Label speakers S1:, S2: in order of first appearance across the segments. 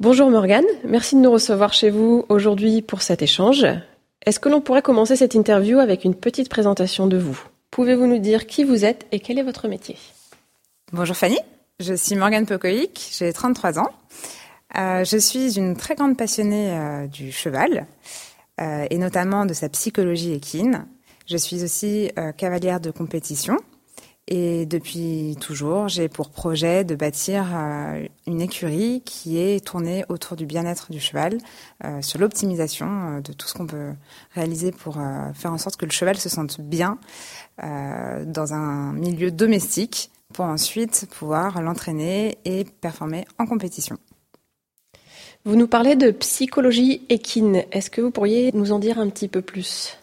S1: Bonjour Morgane, merci de nous recevoir chez vous aujourd'hui pour cet échange. Est-ce que l'on pourrait commencer cette interview avec une petite présentation de vous? Pouvez-vous nous dire qui vous êtes et quel est votre métier?
S2: Bonjour Fanny, je suis Morgane Pocoïc, j'ai 33 ans. Euh, je suis une très grande passionnée euh, du cheval euh, et notamment de sa psychologie équine. Je suis aussi cavalière de compétition et depuis toujours, j'ai pour projet de bâtir euh, une écurie qui est tournée autour du bien-être du cheval, euh, sur l'optimisation de tout ce qu'on peut réaliser pour faire en sorte que le cheval se sente bien dans un milieu domestique pour ensuite pouvoir l'entraîner et performer en compétition.
S1: Vous nous parlez de psychologie équine. Est-ce que vous pourriez nous en dire un petit peu plus?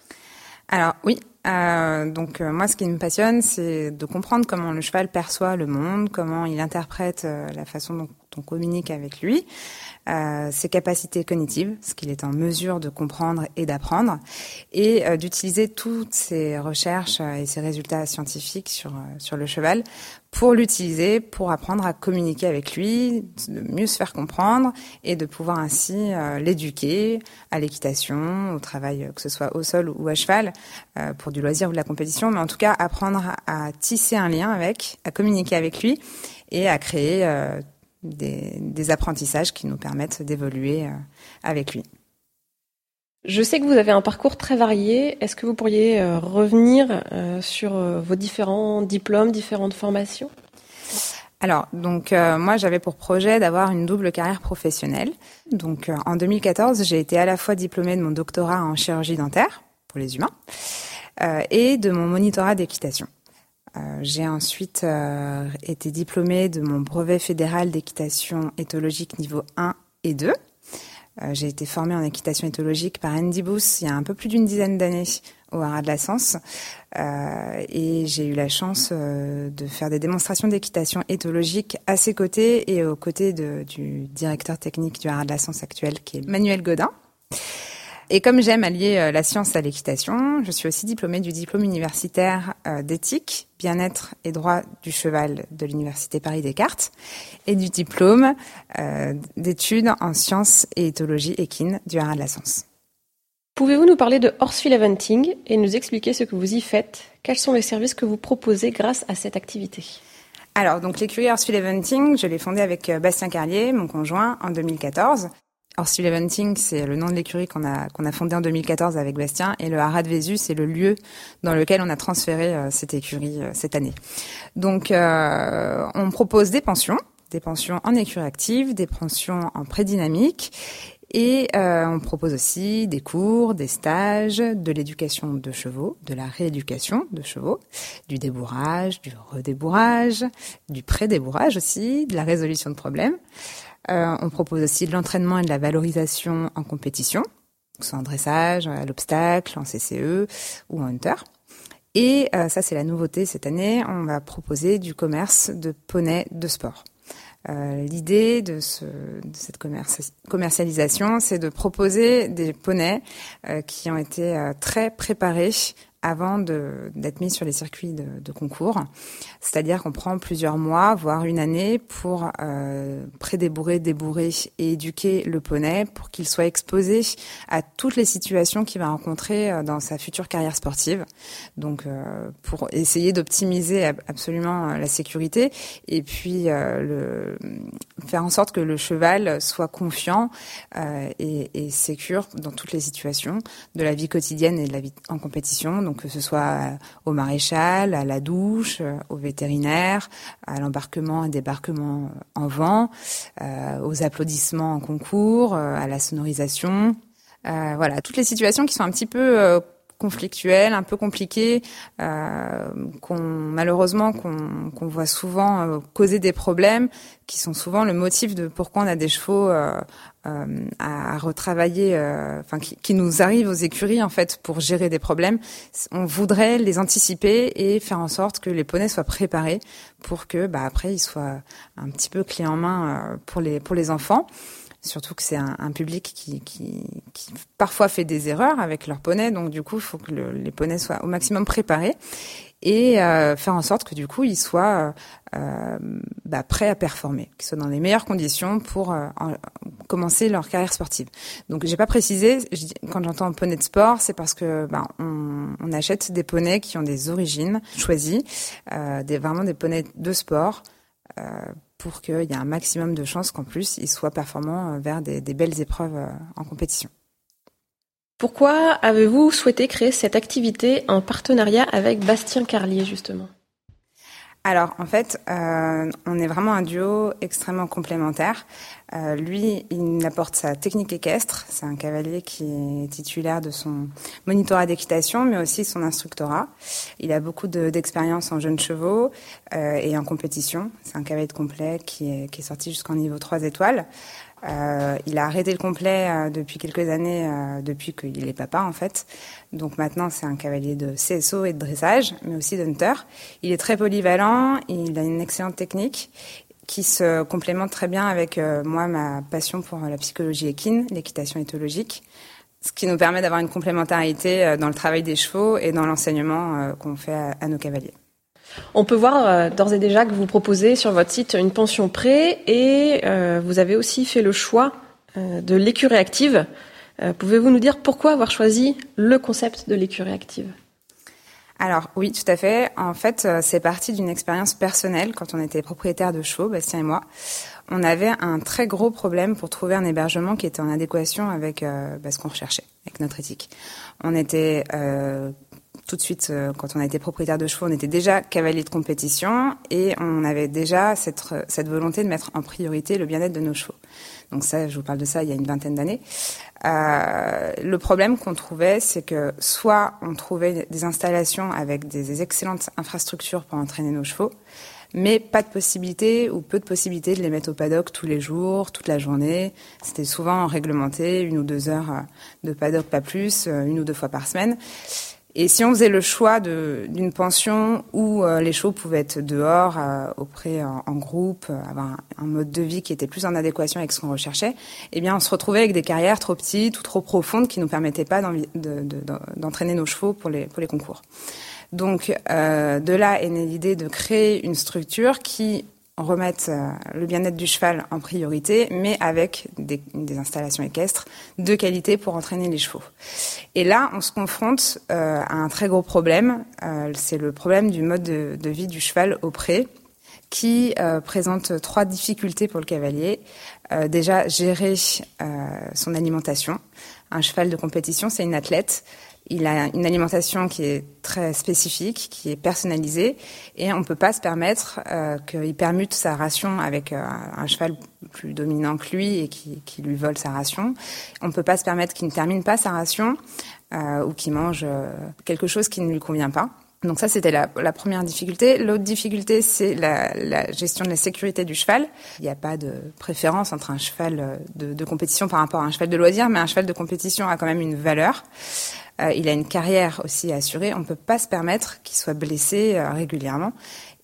S2: Alors oui, euh, donc euh, moi, ce qui me passionne, c'est de comprendre comment le cheval perçoit le monde, comment il interprète euh, la façon dont on communique avec lui, euh, ses capacités cognitives, ce qu'il est en mesure de comprendre et d'apprendre, et euh, d'utiliser toutes ces recherches euh, et ces résultats scientifiques sur sur le cheval pour l'utiliser, pour apprendre à communiquer avec lui, de mieux se faire comprendre et de pouvoir ainsi l'éduquer à l'équitation, au travail, que ce soit au sol ou à cheval, pour du loisir ou de la compétition, mais en tout cas apprendre à, à tisser un lien avec, à communiquer avec lui et à créer des, des, apprentissages qui nous permettent d'évoluer euh, avec lui.
S1: Je sais que vous avez un parcours très varié. Est-ce que vous pourriez euh, revenir euh, sur vos différents diplômes, différentes formations?
S2: Alors, donc moi j'avais pour projet d'avoir une double carrière professionnelle. Donc en 2014, j'ai été à la fois diplômée de mon doctorat en chirurgie dentaire pour les humains et de mon monitorat d'équitation. Euh, j'ai ensuite euh, été diplômée de mon brevet fédéral d'équitation éthologique niveau 1 et 2. Euh, j'ai été formée en équitation éthologique par Andy Booth il y a un peu plus d'une dizaine d'années au Haras de la Sens. Et j'ai eu la chance de faire des démonstrations d'équitation éthologique à ses côtés et aux côtés du directeur technique du Haras de la Sens actuel qui est Manuel Godin. Et comme j'aime allier euh, la science à l'équitation, je suis aussi diplômée du diplôme universitaire euh, d'éthique, bien-être et droit du cheval de l'université Paris Descartes et du diplôme euh, d'études en sciences et éthologie équine du Haras de la Sens.
S1: Pouvez-vous nous parler de Horsefield Eventing et nous expliquer ce que vous y faites? Quels sont les services que vous proposez grâce à cette activité?
S2: Alors, donc l'écurie Horsefield Eventing, je l'ai fondée avec Bastien Carlier, mon conjoint, en 2014. Horsfield Eventing, c'est le nom de l'écurie qu'on a a fondé en 2014 avec Bastien, et le Haras de Vésus, c'est le lieu dans lequel on a transféré euh, cette écurie euh, cette année. Donc, euh, on propose des pensions, des pensions en écurie active, des pensions en prédynamique, et euh, on propose aussi des cours, des stages, de l'éducation de chevaux, de la rééducation de chevaux, du débourrage, du redébourrage, du pré-débourrage aussi, de la résolution de problèmes. Euh, on propose aussi de l'entraînement et de la valorisation en compétition, soit en dressage, à l'obstacle, en CCE ou en hunter. Et euh, ça, c'est la nouveauté cette année, on va proposer du commerce de poneys de sport. Euh, L'idée de, ce, cette commercialisation, c'est de proposer des poneys euh, qui ont été euh, très préparés avant d'être mis sur les circuits de, de concours. C'est-à-dire qu'on prend plusieurs mois, voire une année, pour euh, prédébourrer, débourrer et éduquer le poney pour qu'il soit exposé à toutes les situations qu'il va rencontrer euh, dans sa future carrière sportive. Donc, euh, pour essayer d'optimiser absolument euh, la sécurité et puis euh, le, faire en sorte que le cheval soit confiant euh, et, et sécure dans toutes les situations de la vie quotidienne et de la vie en compétition. Que ce soit au maréchal, à la douche, au vétérinaire, à l'embarquement et débarquement en vent, euh, aux applaudissements en concours, euh, à la sonorisation. Euh, voilà, toutes les situations qui sont un petit peu conflictuels, un peu compliqués, euh, qu'on malheureusement qu'on voit souvent euh, causer des problèmes, qui sont souvent le motif de pourquoi on a des chevaux euh, euh à retravailler, enfin qui, qui, nous arrivent aux écuries en fait pour gérer des problèmes. On voudrait les anticiper et faire en sorte que les poneys soient préparés pour que bah, après ils soient un petit peu clés en main pour les pour les enfants. Surtout que c'est un, public qui, parfois fait des erreurs avec leurs poneys, donc du coup, il faut que le, les poneys soient au maximum préparés et euh, faire en sorte que du coup, ils soient euh, bah, prêts à performer, qu'ils soient dans les meilleures conditions pour euh, commencer leur carrière sportive. Donc, j'ai pas précisé quand j'entends poney de sport, c'est parce que bah, on, achète des poneys qui ont des origines choisies, euh, vraiment des poneys de sport. Euh, pour qu'il y ait un maximum de chances qu'en plus, ils soient performants euh, vers des, belles épreuves euh, en compétition.
S1: Pourquoi avez-vous souhaité créer cette activité en partenariat avec Bastien Carlier, justement?
S2: Alors en fait, euh, on est vraiment un duo extrêmement complémentaire. Euh, lui, il apporte sa technique équestre. C'est un cavalier qui est titulaire de son monitorat d'équitation, mais aussi son instructorat. Il a beaucoup d'expérience en jeunes chevaux euh, et en compétition. C'est un cavalier de complet qui est, qui est sorti jusqu'en niveau 3 étoiles. Euh, il a arrêté le complet euh, depuis quelques années, euh, depuis qu'il est papa en fait. Donc maintenant c'est un cavalier de CSO et de dressage, mais aussi d'hunter. Il est très polyvalent, il a une excellente technique qui se complémente très bien avec moi ma passion pour la psychologie équine, l'équitation éthologique, ce qui nous permet d'avoir une complémentarité dans le travail des chevaux et dans l'enseignement qu'on fait à nos cavaliers.
S1: On peut voir euh, d'ores et déjà que vous proposez sur votre site une pension prêt et euh, vous avez aussi fait le choix euh, de l'écurie active. Pouvez-vous nous dire pourquoi avoir choisi le concept de l'écurie active?
S2: Alors oui, tout à fait. En fait, c'est parti d'une expérience personnelle quand on était propriétaire de chevaux, Bastien et moi. On avait un très gros problème pour trouver un hébergement qui était en adéquation avec bah, ce qu'on recherchait, avec notre éthique. On était tout de suite, euh, quand on a été propriétaire de chevaux, on était déjà cavalier de compétition et on avait déjà cette, cette volonté de mettre en priorité le bien-être de nos chevaux. Donc ça, je vous parle de ça il y a une vingtaine d'années. Euh, le problème qu'on trouvait, c'est que soit on trouvait des installations avec des excellentes infrastructures pour entraîner nos chevaux, mais pas de possibilité ou peu de possibilité de les mettre au paddock tous les jours, toute la journée. C'était souvent réglementé, une ou deux heures de paddock, pas plus, euh, une ou deux fois par semaine. Et si on faisait le choix d'une pension où euh, les chevaux pouvaient être dehors, euh, auprès en, groupe, euh, avoir un, mode de vie qui était plus en adéquation avec ce qu'on recherchait, eh bien, on se retrouvait avec des carrières trop petites ou trop profondes qui nous permettaient pas d'entraîner nos chevaux pour les, pour les concours. Donc, de là est née l'idée de créer une structure qui remettre euh, le bien-être du cheval en priorité, mais avec des, installations équestres de qualité pour entraîner les chevaux. Et là, on se confronte euh, à un très gros problème, euh, c'est le problème du mode de, vie du cheval au pré, qui euh, présente trois difficultés pour le cavalier. Déjà, gérer son alimentation. Un cheval de compétition, c'est une athlète. Il a une alimentation qui est très spécifique, qui est personnalisée, et on ne peut pas se permettre euh, qu'il permute sa ration avec euh, un cheval plus dominant que lui et qui, lui vole sa ration. On ne peut pas se permettre qu'il ne termine pas sa ration euh, ou qu'il mange quelque chose qui ne lui convient pas. Donc ça, c'était la, la, première difficulté. L'autre difficulté, c'est la, gestion de la sécurité du cheval. Il n'y a pas de préférence entre un cheval de, de, compétition par rapport à un cheval de loisir, mais un cheval de compétition a quand même une valeur. Euh, il a une carrière aussi à assurer. On ne peut pas se permettre qu'il soit blessé euh, régulièrement.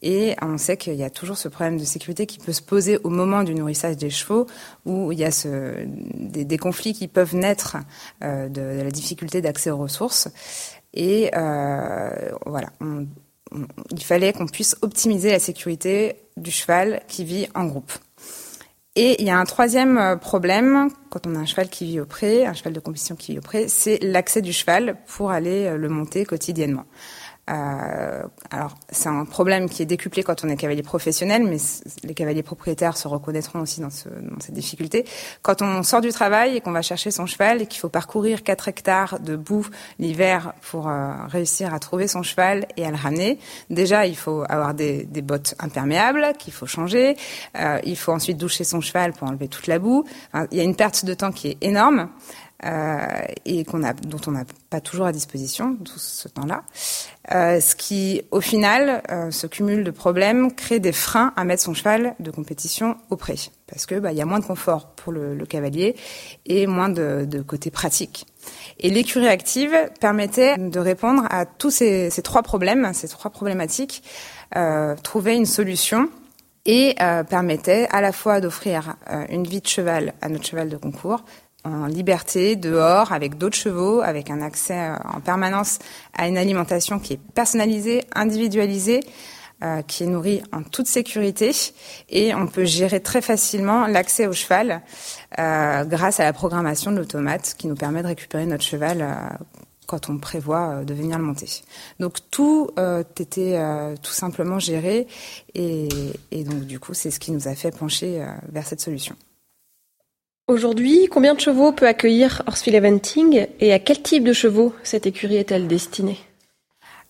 S2: Et on sait qu'il y a toujours ce problème de sécurité qui peut se poser au moment du nourrissage des chevaux, où il y a ce, des, conflits qui peuvent naître euh, de, la difficulté d'accès aux ressources. Et voilà, il fallait qu'on puisse optimiser la sécurité du cheval qui vit en groupe. Et il y a un troisième euh, problème quand on a un cheval qui vit au pré, un cheval de compétition qui vit au pré, c'est l'accès du cheval pour aller euh, le monter quotidiennement. Euh, alors, c'est un problème qui est décuplé quand on est cavalier professionnel, mais les cavaliers propriétaires se reconnaîtront aussi dans, ce, dans cette difficulté. Quand on sort du travail et qu'on va chercher son cheval et qu'il faut parcourir 4 hectares de boue l'hiver pour euh, réussir à trouver son cheval et à le ramener, déjà, il faut avoir des, des bottes imperméables qu'il faut changer. Euh, il faut ensuite doucher son cheval pour enlever toute la boue. Il y a une perte de temps qui est énorme. Et qu'on a, dont on n'a pas toujours à disposition tout ce temps-là. ce qui, au final, ce cumul de problèmes crée des freins à mettre son cheval de compétition au pré, parce que bah, il y a moins de confort pour le, cavalier et moins de, côté pratique. Et l'écurie active permettait de répondre à tous ces, trois problèmes, ces trois problématiques, euh, trouver une solution et euh, permettait à la fois d'offrir euh, une vie de cheval à notre cheval de concours en liberté, dehors, avec d'autres chevaux, avec un accès euh, en permanence à une alimentation qui est personnalisée, individualisée, euh, qui est nourri en toute sécurité et on peut gérer très facilement l'accès au cheval euh, grâce à la programmation de l'automate qui nous permet de récupérer notre cheval euh, quand on prévoit de venir le monter. Donc tout était tout simplement géré et, et donc du coup c'est ce qui nous a fait pencher vers cette solution.
S1: Aujourd'hui, combien de chevaux peut accueillir Horsfield Eventing et à quel type de chevaux cette écurie est-elle destinée?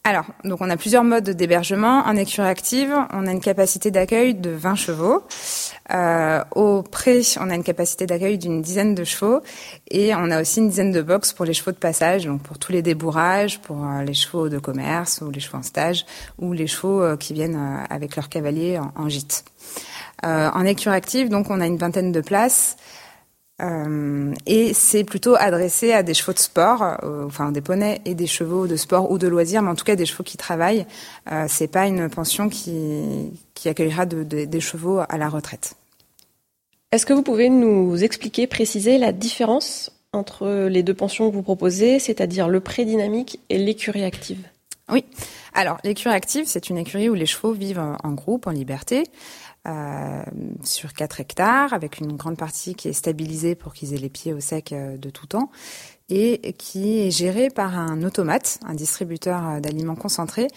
S2: Alors, donc on a plusieurs modes d'hébergement. En écurie active, on a une capacité d'accueil de 20 chevaux. Euh, au pré, on a une capacité d'accueil d'une dizaine de chevaux. Et on a aussi une dizaine de box pour les chevaux de passage, donc pour tous les débourrages, pour euh, les chevaux de commerce ou les chevaux en stage, ou les chevaux euh, qui viennent euh, avec leur cavalier en, en gîte. en écurie active, donc on a une vingtaine de places. Euh, et c'est plutôt adressé à des chevaux de sport, euh, enfin des poneys et des chevaux de sport ou de loisirs, mais en tout cas des chevaux qui travaillent. Euh, c'est pas une pension qui, qui accueillera de, de, des chevaux à la retraite.
S1: Est-ce que vous pouvez nous expliquer, préciser la différence entre les deux pensions que vous proposez, c'est-à-dire le pré dynamique et l'écurie active?
S2: Oui. Alors, l'écurie active, c'est une écurie où les chevaux vivent en groupe, en liberté. Euh, sur 4 hectares, avec une grande partie qui est stabilisée pour qu'ils aient les pieds au sec euh, de tout temps, et qui est géré par un automate, un distributeur euh, d'aliments concentrés.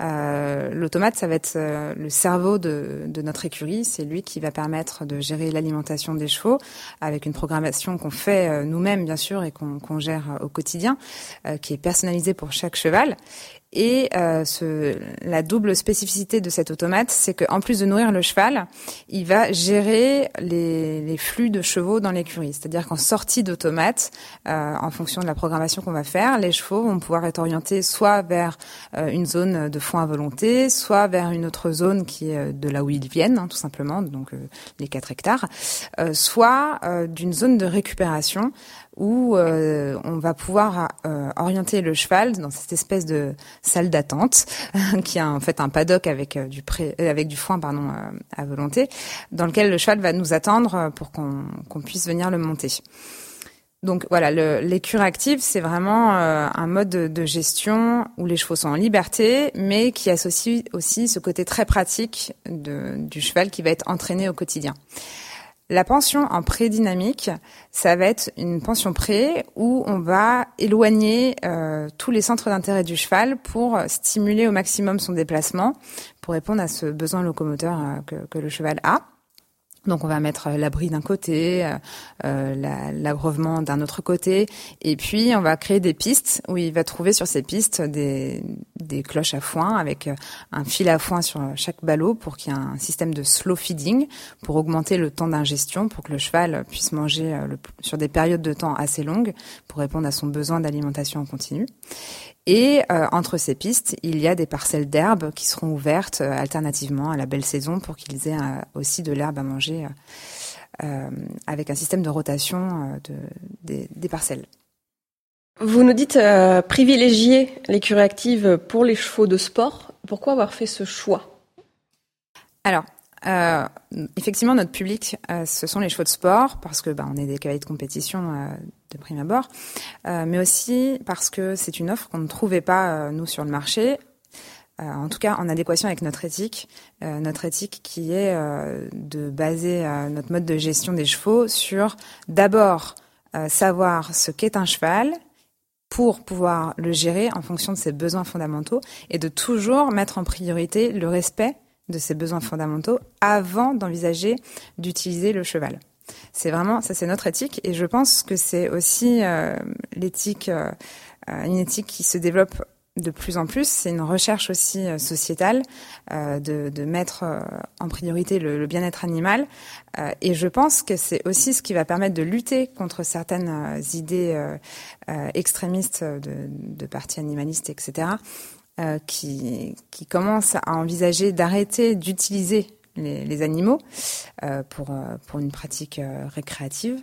S2: Euh, L'automate, ça va être le cerveau de, de notre écurie. C'est lui qui va permettre de gérer l'alimentation des chevaux avec une programmation qu'on fait nous-mêmes, bien sûr, et qu'on qu gère au quotidien, euh, qui est personnalisée pour chaque cheval. Et euh, la double spécificité de cet automate, c'est qu'en plus de nourrir le cheval, il va gérer les, flux de chevaux dans l'écurie. C'est-à-dire qu'en sortie d'automate, euh, en fonction de la programmation qu'on va faire, les chevaux vont pouvoir être orientés soit vers euh, une zone de foin à volonté, soit vers une autre zone qui est euh, de là où ils viennent, hein, tout simplement, donc euh, les 4 hectares, soit d'une zone de récupération où euh, on va pouvoir euh, orienter le cheval dans cette espèce de salle d'attente qui a en fait un paddock avec euh, du pré, euh, avec du foin pardon euh, à volonté dans lequel le cheval va nous attendre pour qu'on puisse venir le monter. Donc voilà, l'écurie active, c'est vraiment euh, un mode de, de, gestion où les chevaux sont en liberté, mais qui associe aussi ce côté très pratique de, du cheval qui va être entraîné au quotidien. La pension en pré-dynamique, ça va être une pension pré où on va éloigner euh, tous les centres d'intérêt du cheval pour stimuler au maximum son déplacement, pour répondre à ce besoin locomoteur euh, que le cheval a. Donc on va mettre euh, l'abri d'un côté, euh, euh l'abreuvement d'un autre côté, et puis on va créer des pistes où il va trouver sur ces pistes des, cloches à foin avec euh, un fil à foin sur chaque ballot pour qu'il y ait un système de slow feeding pour augmenter le temps d'ingestion, pour que le cheval puisse manger sur des périodes de temps assez longues pour répondre à son besoin d'alimentation en continu. Et euh, entre ces pistes, il y a des parcelles d'herbe qui seront ouvertes euh, alternativement à la belle saison pour qu'ils aient euh, aussi de l'herbe à manger avec un système de rotation de, des, des, parcelles.
S1: Vous nous dites privilégier l'écurie active pour les chevaux de sport. Pourquoi avoir fait ce choix?
S2: Alors, euh, effectivement, notre public, euh, ce sont les chevaux de sport, parce que bah, on est des cavaliers de compétition euh, de prime abord, euh, mais aussi parce que c'est une offre qu'on ne trouvait pas euh, nous sur le marché. Euh, en tout cas, en adéquation avec notre éthique, notre éthique qui est de baser notre mode de gestion des chevaux sur d'abord savoir ce qu'est un cheval, pour pouvoir le gérer en fonction de ses besoins fondamentaux et de toujours mettre en priorité le respect de ses besoins fondamentaux avant d'envisager d'utiliser le cheval. C'est vraiment, ça c'est notre éthique et je pense que c'est aussi euh, l'éthique, euh, une éthique qui se développe de plus en plus, c'est une recherche aussi euh, sociétale euh, de, de, mettre euh, en priorité le, le bien-être animal. Euh, et je pense que c'est aussi ce qui va permettre de lutter contre certaines idées extrémistes de, de partis animalistes, etc., qui, qui commencent à envisager d'arrêter d'utiliser les, animaux pour, pour une pratique récréative.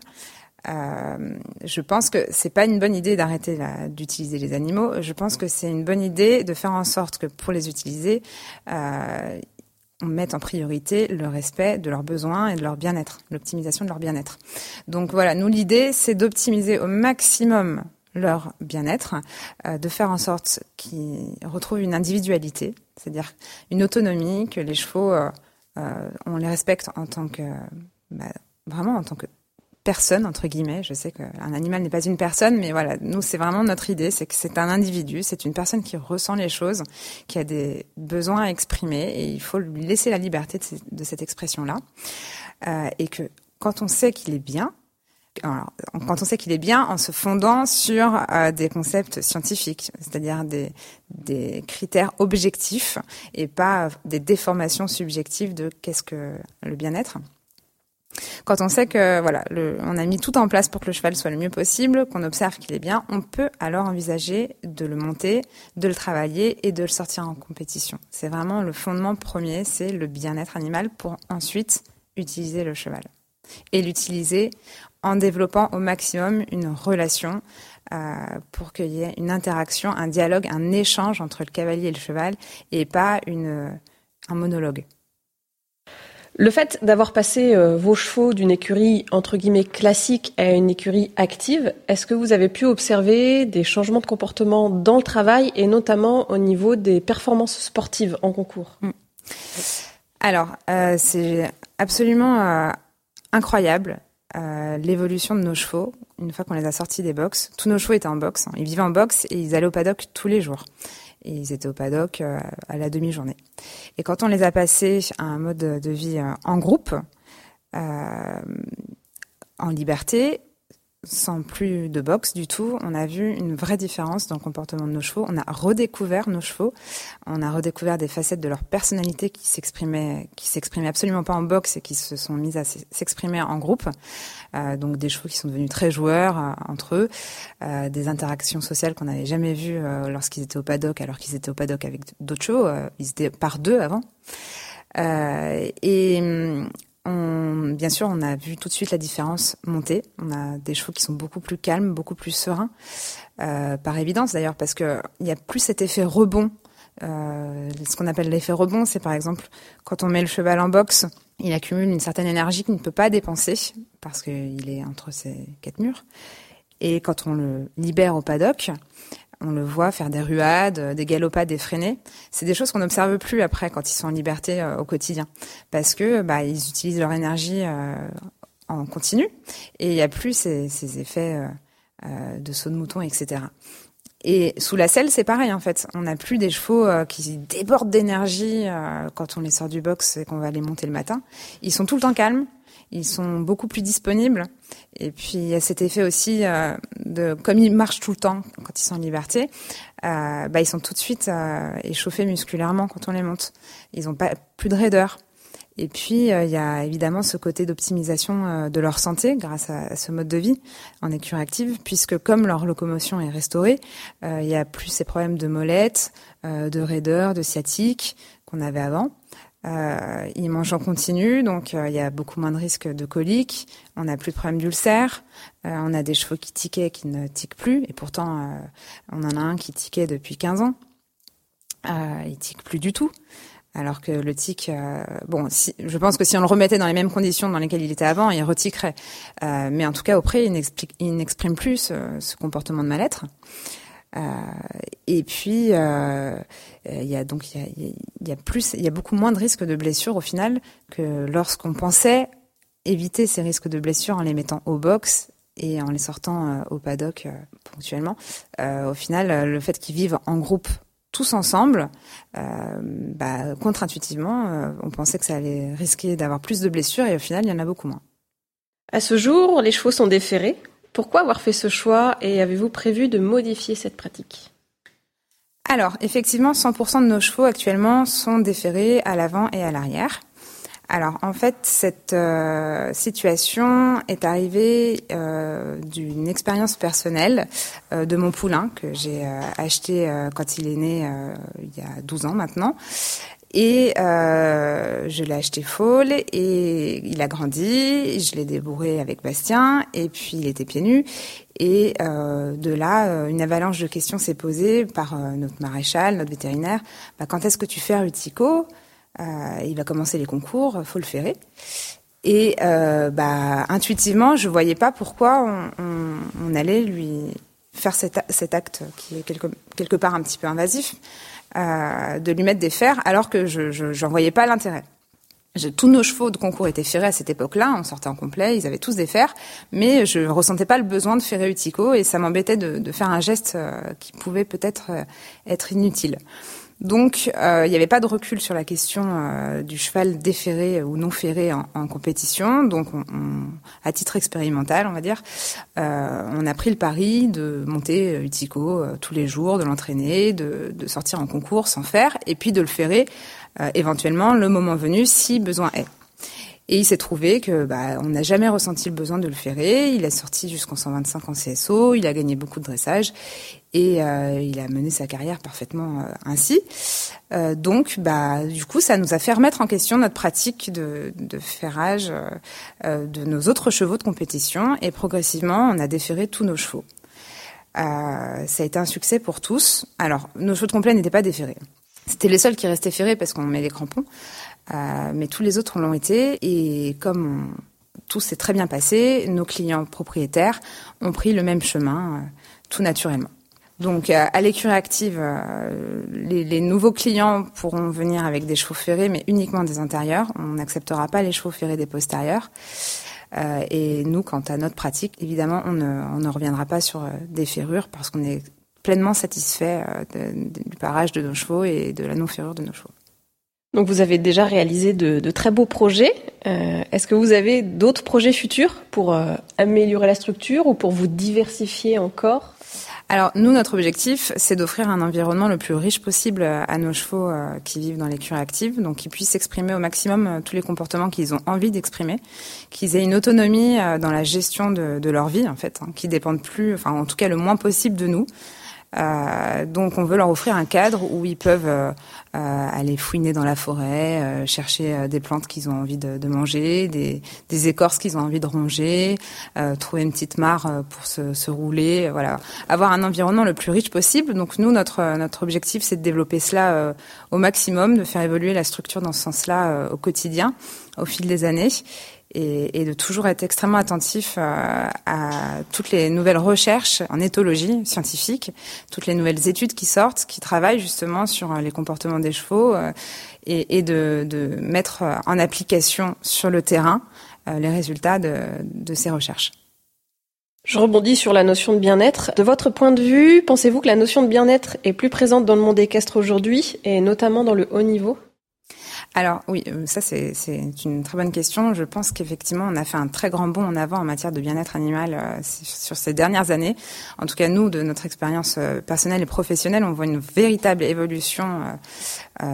S2: Euh, je pense que c'est pas une bonne idée d'arrêter d'utiliser les animaux. Je pense que c'est une bonne idée de faire en sorte que pour les utiliser, euh, on mette en priorité le respect de leurs besoins et de leur bien-être, l'optimisation de leur bien-être. Donc voilà, nous l'idée c'est d'optimiser au maximum leur bien-être, euh, de faire en sorte qu'ils retrouvent une individualité, c'est-à-dire une autonomie, que les chevaux, euh, euh on les respecte en tant que bah, vraiment en tant que personne entre guillemets. Je sais qu'un animal n'est pas une personne, mais voilà, nous c'est vraiment notre idée, c'est que c'est un individu, c'est une personne qui ressent les choses, qui a des besoins à exprimer, et il faut lui laisser la liberté de, cette expression-là, et que quand on sait qu'il est bien, quand on sait qu'il est bien en se fondant sur euh, des concepts scientifiques, c'est-à-dire des, critères objectifs et pas des déformations subjectives de qu'est-ce que le bien-être. Quand on sait que voilà, on a mis tout en place pour que le cheval soit le mieux possible, qu'on observe qu'il est bien, on peut alors envisager de le monter, de le travailler et de le sortir en compétition. C'est vraiment le fondement premier, c'est le bien-être animal pour ensuite utiliser le cheval et l'utiliser en développant au maximum une relation euh, pour qu'il y ait une interaction, un dialogue, un échange entre le cavalier et le cheval et pas une, un monologue.
S1: Le fait d'avoir passé euh, vos chevaux d'une écurie entre guillemets classique à une écurie active, est-ce que vous avez pu observer des changements de comportement dans le travail et notamment au niveau des performances sportives en concours? Mm.
S2: Alors, euh, c'est absolument incroyable euh, l'évolution de nos chevaux une fois qu'on les a sortis des box. Tous nos chevaux étaient en box, hein. ils vivaient en box et ils allaient au paddock tous les jours et ils étaient au paddock euh, à la demi-journée. Et quand on les a passés à un mode de vie euh, en groupe, en liberté, sans plus de boxe du tout, on a vu une vraie différence dans le comportement de nos chevaux. On a redécouvert nos chevaux. On a redécouvert des facettes de leur personnalité qui s'exprimaient, qui s'exprimaient absolument pas en boxe et qui se sont mises à s'exprimer en groupe. Euh, donc des chevaux qui sont devenus très joueurs euh, entre eux, euh, des interactions sociales qu'on n'avait jamais vues lorsqu'ils étaient au paddock, alors qu'ils étaient au paddock avec d'autres chevaux. Ils étaient par deux avant. hum, on, bien sûr, on a vu tout de suite la différence monter. On a des chevaux qui sont beaucoup plus calmes, beaucoup plus sereins, euh, par évidence d'ailleurs, parce que il y a plus cet effet rebond. Euh, ce qu'on appelle l'effet rebond, c'est par exemple quand on met le cheval en boxe, il accumule une certaine énergie qu'il ne peut pas dépenser parce qu'il est entre ses quatre murs. Et quand on le libère au paddock, on le voit faire des ruades, euh, des galopades effrénées. C'est des choses qu'on n'observe plus après quand ils sont en liberté euh, au quotidien, parce que bah, ils utilisent leur énergie euh, en continu et il n'y a plus ces, ces effets de saut de mouton, etc. Et sous la selle, c'est pareil en fait. On n'a plus des chevaux qui débordent d'énergie quand on les sort du box et qu'on va les monter le matin. Ils sont tout le temps calmes, ils sont beaucoup plus disponibles. Et puis il y a cet effet aussi euh, de comme ils marchent tout le temps quand ils sont en liberté, euh, bah, ils sont tout de suite euh, échauffés musculairement quand on les monte. Ils ont pas plus de raideur. Et puis euh, il y a évidemment ce côté d'optimisation euh, de leur santé grâce à, ce mode de vie en écurie active, puisque comme leur locomotion est restaurée, il y a plus ces problèmes de mollette, de raideur, de sciatique qu'on avait avant. Euh, ils mangent en continu, donc euh, il y a beaucoup moins de risques de coliques. On n'a plus de problème d'ulcère. Euh, on a des chevaux qui tiquaient qui ne tiquent plus. Et pourtant, euh, on en a un qui tiquait depuis 15 ans. Euh, il tique plus du tout. Alors que le tic, bon, si, je pense que si on le remettait dans les mêmes conditions dans lesquelles il était avant, il retiquerait. mais en tout cas, auprès, il n'exprime plus ce, ce, comportement de mal-être. Euh, et puis euh, il y a donc il y a, beaucoup moins de risques de blessures au final que lorsqu'on pensait éviter ces risques de blessures en les mettant au box et en les sortant euh, au paddock ponctuellement. au final, le fait qu'ils vivent en groupe tous ensemble, euh, bah, contre-intuitivement, euh, on pensait que ça allait risquer d'avoir plus de blessures et au final, il y en a beaucoup moins.
S1: À ce jour, les chevaux sont déférés pourquoi avoir fait ce choix et avez-vous prévu de modifier cette pratique?
S2: Alors, effectivement, 100% de nos chevaux actuellement sont déférés à l'avant et à l'arrière. Alors en fait, cette euh, situation est arrivée euh, d'une expérience personnelle euh, de mon poulain que j'ai acheté quand il est né il y a 12 ans maintenant. Et je l'ai acheté folle et il a grandi. Je l'ai débourré avec Bastien et puis il était pieds nus. Et de là, une avalanche de questions s'est posée par notre maréchal, notre vétérinaire. Bah, quand est-ce que tu fais Utico euh, il va commencer les concours, faut le faire. Et euh, bah, intuitivement, je voyais pas pourquoi on, on, on allait lui faire cet, cet, acte qui est quelque, quelque part un petit peu invasif, euh, de lui mettre des fers, alors que je n'en voyais pas l'intérêt. Tous nos chevaux de concours étaient ferrés à cette époque-là, on sortait en complet, ils avaient tous des fers, mais je ressentais pas le besoin de ferrer Utico et ça m'embêtait de, de, faire un geste euh, qui pouvait peut-être euh, être inutile. Donc, euh, il n'y avait pas de recul sur la question euh, du cheval déféré ou non ferré en, compétition. Donc, on, on, à titre expérimental, on va dire, euh, on a pris le pari de monter Utico tous les jours, de l'entraîner, de, de, sortir en concours sans faire, et puis de le ferrer éventuellement le moment venu si besoin est. Et il s'est trouvé que bah, on n'a jamais ressenti le besoin de le ferrer. Il a sorti jusqu'en 125 en CSO, il a gagné beaucoup de dressage et euh, il a mené sa carrière parfaitement euh, ainsi. Euh, donc, bah, du coup, ça nous a fait remettre en question notre pratique de, de ferrage euh, de nos autres chevaux de compétition et progressivement, on a déferré tous nos chevaux. Euh, ça a été un succès pour tous. Alors, nos chevaux de complet n'étaient pas déferrés. C'était les seuls qui restaient ferrés parce qu'on met les crampons. Euh, mais tous les autres l'ont été. Et comme tout s'est très bien passé, nos clients propriétaires ont pris le même chemin, euh, tout naturellement. Donc euh, à l'écurie active, les, nouveaux clients pourront venir avec des chevaux ferrés, mais uniquement des intérieurs. On n'acceptera pas les chevaux ferrés des postérieurs. Et nous, quant à notre pratique, évidemment, on ne, reviendra pas sur des ferrures parce qu'on est pleinement satisfait du parage de nos chevaux et de la non-ferrure de nos chevaux.
S1: Donc vous avez déjà réalisé de, de très beaux projets. Euh, Est-ce que vous avez d'autres projets futurs pour euh, améliorer la structure ou pour vous diversifier encore?
S2: Alors nous, notre objectif, c'est d'offrir un environnement le plus riche possible à nos chevaux euh, qui vivent dans les cures actives, donc qu'ils puissent exprimer au maximum euh, tous les comportements qu'ils ont envie d'exprimer, qu'ils aient une autonomie euh, dans la gestion de, de, leur vie en fait, hein, qui dépendent plus, enfin en tout cas le moins possible de nous. Euh, donc on veut leur offrir un cadre où ils peuvent euh, euh aller fouiner dans la forêt, euh, chercher euh, des plantes qu'ils ont envie de, de manger, des, des écorces qu'ils ont envie de ronger, trouver une petite mare pour se, se, rouler, voilà, avoir un environnement le plus riche possible. Donc nous notre notre objectif c'est de développer cela au maximum, de faire évoluer la structure dans ce sens-là au quotidien, au fil des années et, et, de toujours être extrêmement attentif euh, à toutes les nouvelles recherches en éthologie scientifique, toutes les nouvelles études qui sortent, qui travaillent justement sur les comportements des chevaux euh, et, et de, de, mettre en application sur le terrain euh, les résultats de, de ces recherches.
S1: Je rebondis sur la notion de bien-être. De votre point de vue, pensez-vous que la notion de bien-être est plus présente dans le monde équestre aujourd'hui et notamment dans le haut niveau?
S2: Alors oui, euh, ça c'est une très bonne question. Je pense qu'effectivement on a fait un très grand bond en avant en matière de bien-être animal euh, sur ces dernières années. En tout cas nous, de notre expérience euh, personnelle et professionnelle, on voit une véritable évolution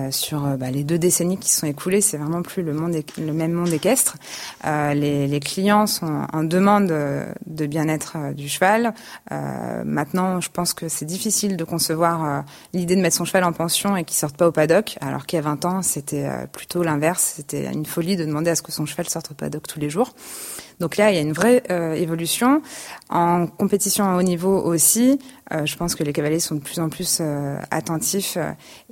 S2: sur bah, les deux décennies qui sont écoulées. C'est vraiment plus le, monde, le même monde équestre. Les, les, clients sont en demande de bien-être du cheval. maintenant, je pense que c'est difficile de concevoir l'idée de mettre son cheval en pension et qu'il sorte pas au paddock, alors qu'il y a 20 ans c'était plutôt l'inverse. C'était une folie de demander à ce que son cheval sorte au paddock tous les jours. Donc là, il y a une vraie euh, évolution. En compétition à haut niveau aussi, euh, je pense que les cavaliers sont de plus en plus euh, attentifs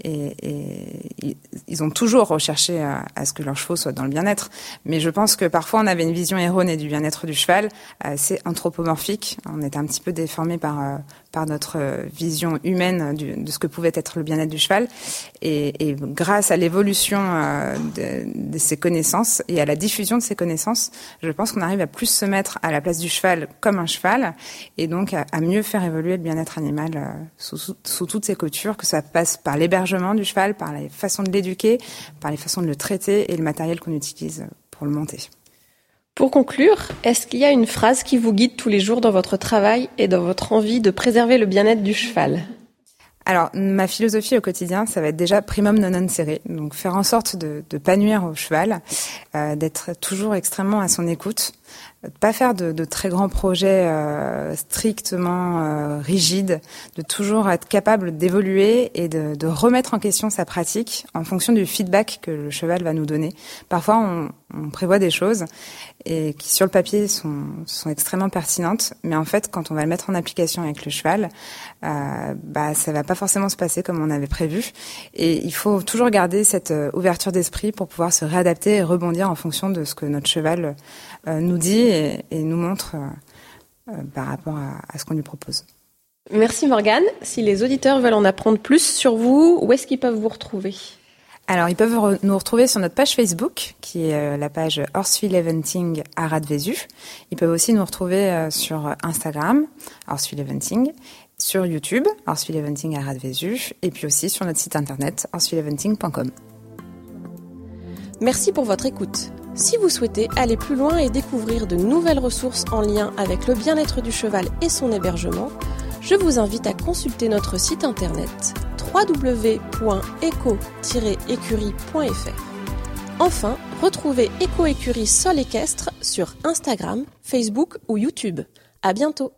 S2: et, et, ils ont toujours recherché à, à, ce que leurs chevaux soient dans le bien-être. Mais je pense que parfois on avait une vision erronée du bien-être du cheval, assez anthropomorphique. On était un petit peu déformé par par notre vision humaine du, de ce que pouvait être le bien-être du cheval. Et, et grâce à l'évolution de, de ces connaissances et à la diffusion de ces connaissances, je pense qu'on arrive à plus se mettre à la place du cheval comme un cheval et donc à, à mieux faire évoluer le bien-être animal euh, sous, sous, sous, toutes ses coutures, que ça passe par l'hébergement du cheval, par les façons de l'éduquer, par les façons de le traiter et le matériel qu'on utilise pour le monter.
S1: Pour conclure, est-ce qu'il y a une phrase qui vous guide tous les jours dans votre travail et dans votre envie de préserver le bien-être du cheval?
S2: Alors, ma philosophie au quotidien, ça va être déjà primum non inséré, donc faire en sorte de ne pas nuire au cheval, euh, d'être toujours extrêmement à son écoute, de pas faire de, de très grands projets euh, strictement euh, rigides, de toujours être capable d'évoluer et de, de, remettre en question sa pratique en fonction du feedback que le cheval va nous donner. Parfois, on, on prévoit des choses et qui sur le papier sont, sont extrêmement pertinentes, mais en fait, quand on va le mettre en application avec le cheval, euh, bah, ça va pas forcément se passer comme on avait prévu. Et il faut toujours garder cette euh, ouverture d'esprit pour pouvoir se réadapter et rebondir en fonction de ce que notre cheval euh, nous dit et, et nous montre euh, euh par rapport à, à ce qu'on lui propose.
S1: Merci Morgane. Si les auditeurs veulent en apprendre plus sur vous, où est-ce qu'ils peuvent vous retrouver?
S2: Alors, ils peuvent nous retrouver sur notre page Facebook, qui est euh, la page Horseville Eventing à Radvézu. Ils peuvent aussi nous retrouver sur Instagram, Horseville Eventing, sur YouTube, Horseville Eventing à Radvézu, et puis aussi sur notre site internet, horsevilleeventing.com.
S1: Merci pour votre écoute. Si vous souhaitez aller plus loin et découvrir de nouvelles ressources en lien avec le bien-être du cheval et son hébergement, je vous invite à consulter notre site internet www.eco-écurie.fr. Enfin, retrouvez Éco Écurie Sol Équestre sur Instagram, Facebook ou YouTube. À bientôt!